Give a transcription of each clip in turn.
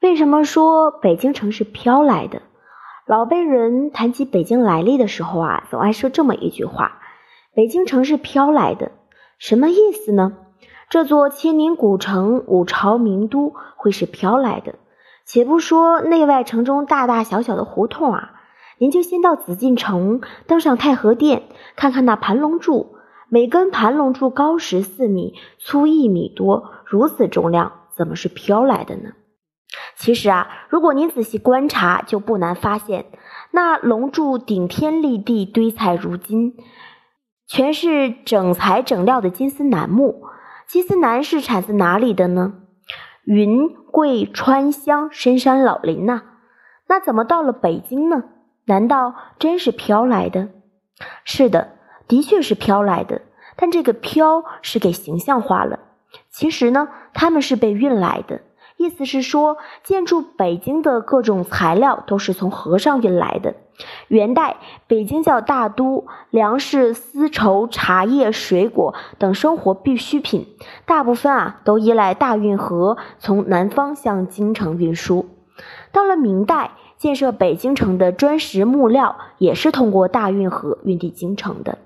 为什么说北京城是飘来的？老辈人谈起北京来历的时候啊，总爱说这么一句话：“北京城是飘来的。”什么意思呢？这座千年古城、五朝名都会是飘来的？且不说内外城中大大小小的胡同啊，您就先到紫禁城，登上太和殿，看看那盘龙柱，每根盘龙柱高十四米，粗一米多，如此重量，怎么是飘来的呢？其实啊，如果您仔细观察，就不难发现，那龙柱顶天立地，堆彩如金，全是整材整料的金丝楠木。金丝楠是产自哪里的呢？云贵川湘深山老林呐。那怎么到了北京呢？难道真是飘来的？是的，的确是飘来的。但这个飘是给形象化了。其实呢，他们是被运来的。意思是说，建筑北京的各种材料都是从河上运来的。元代北京叫大都，粮食、丝绸、茶叶、水果等生活必需品，大部分啊都依赖大运河从南方向京城运输。到了明代，建设北京城的砖石木料也是通过大运河运抵京城的。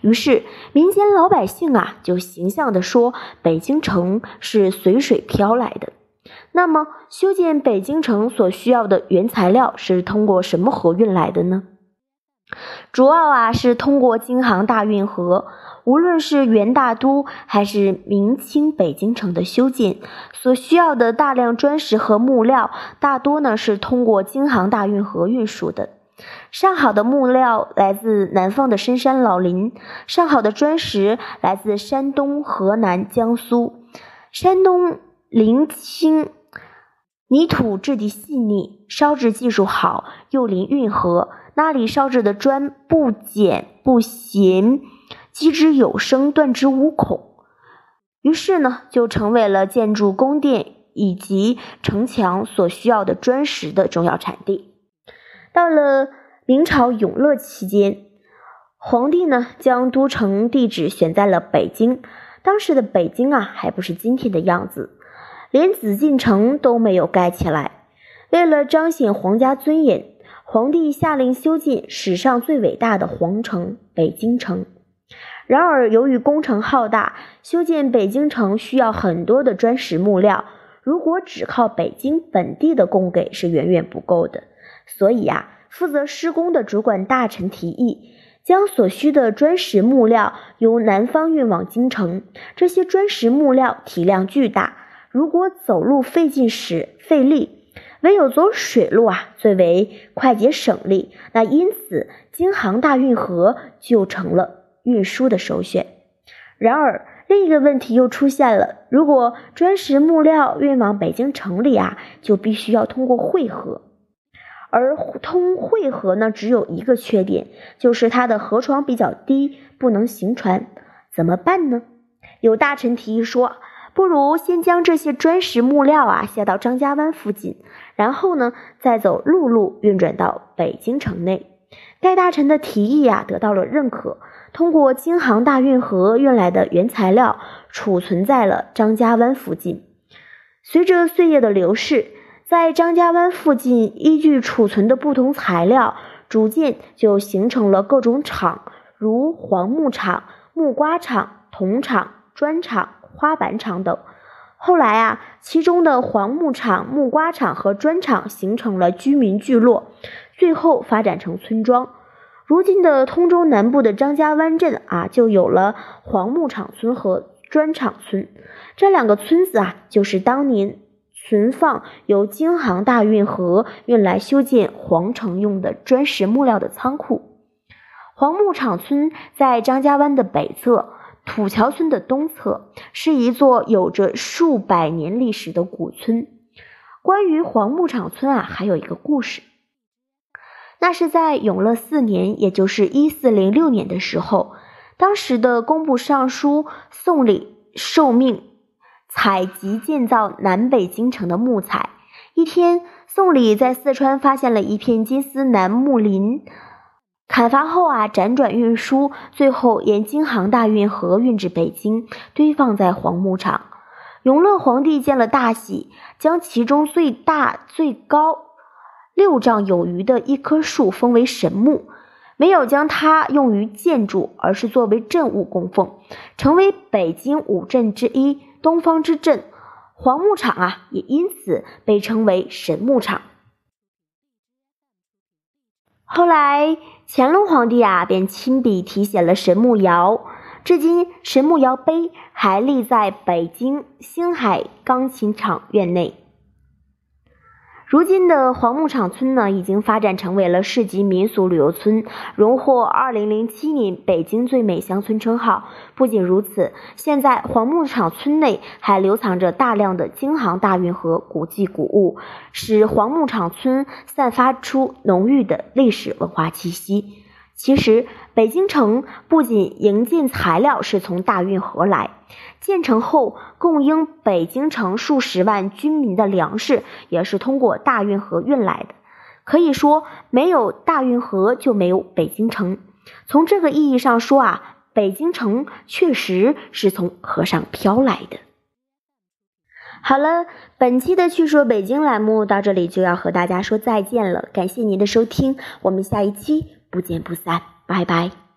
于是民间老百姓啊就形象地说，北京城是随水飘来的。那么，修建北京城所需要的原材料是通过什么河运来的呢？主要啊是通过京杭大运河。无论是元大都还是明清北京城的修建，所需要的大量砖石和木料，大多呢是通过京杭大运河运输的。上好的木料来自南方的深山老林，上好的砖石来自山东、河南、江苏。山东临清。泥土质地细腻，烧制技术好，又临运河，那里烧制的砖不碱不咸，击之有声，断之无孔。于是呢，就成为了建筑宫殿以及城墙所需要的砖石的重要产地。到了明朝永乐期间，皇帝呢将都城地址选在了北京。当时的北京啊，还不是今天的样子。连紫禁城都没有盖起来。为了彰显皇家尊严，皇帝下令修建史上最伟大的皇城——北京城。然而，由于工程浩大，修建北京城需要很多的砖石木料，如果只靠北京本地的供给是远远不够的。所以啊，负责施工的主管大臣提议，将所需的砖石木料由南方运往京城。这些砖石木料体量巨大。如果走路费劲时费力，唯有走水路啊最为快捷省力。那因此京杭大运河就成了运输的首选。然而另一个问题又出现了：如果砖石木料运往北京城里啊，就必须要通过汇河，而通汇河呢只有一个缺点，就是它的河床比较低，不能行船。怎么办呢？有大臣提议说。不如先将这些砖石木料啊下到张家湾附近，然后呢再走陆路运转到北京城内。该大臣的提议啊得到了认可，通过京杭大运河运来的原材料储存在了张家湾附近。随着岁月的流逝，在张家湾附近依据储存的不同材料，逐渐就形成了各种厂，如黄木厂、木瓜厂、铜厂、砖厂。花板厂等，后来啊，其中的黄木厂、木瓜厂和砖厂形成了居民聚落，最后发展成村庄。如今的通州南部的张家湾镇啊，就有了黄木厂村和砖厂村。这两个村子啊，就是当年存放由京杭大运河运来修建皇城用的砖石木料的仓库。黄木厂村在张家湾的北侧。土桥村的东侧是一座有着数百年历史的古村。关于黄木厂村啊，还有一个故事。那是在永乐四年，也就是一四零六年的时候，当时的工部尚书宋礼受命采集建造南北京城的木材。一天，宋礼在四川发现了一片金丝楠木林。砍伐后啊，辗转运输，最后沿京杭大运河运至北京，堆放在黄木厂。永乐皇帝见了大喜，将其中最大最高六丈有余的一棵树封为神木，没有将它用于建筑，而是作为镇物供奉，成为北京五镇之一，东方之镇。黄牧场啊，也因此被称为神牧场。后来，乾隆皇帝啊，便亲笔题写了神木窑，至今神木窑碑还立在北京星海钢琴厂院内。如今的黄牧场村呢，已经发展成为了市级民俗旅游村，荣获二零零七年北京最美乡村称号。不仅如此，现在黄牧场村内还留藏着大量的京杭大运河古迹古物，使黄牧场村散发出浓郁的历史文化气息。其实，北京城不仅营建材料是从大运河来，建成后供应北京城数十万军民的粮食也是通过大运河运来的。可以说，没有大运河就没有北京城。从这个意义上说啊，北京城确实是从河上飘来的。好了，本期的趣说北京栏目到这里就要和大家说再见了，感谢您的收听，我们下一期。不见不散，拜拜。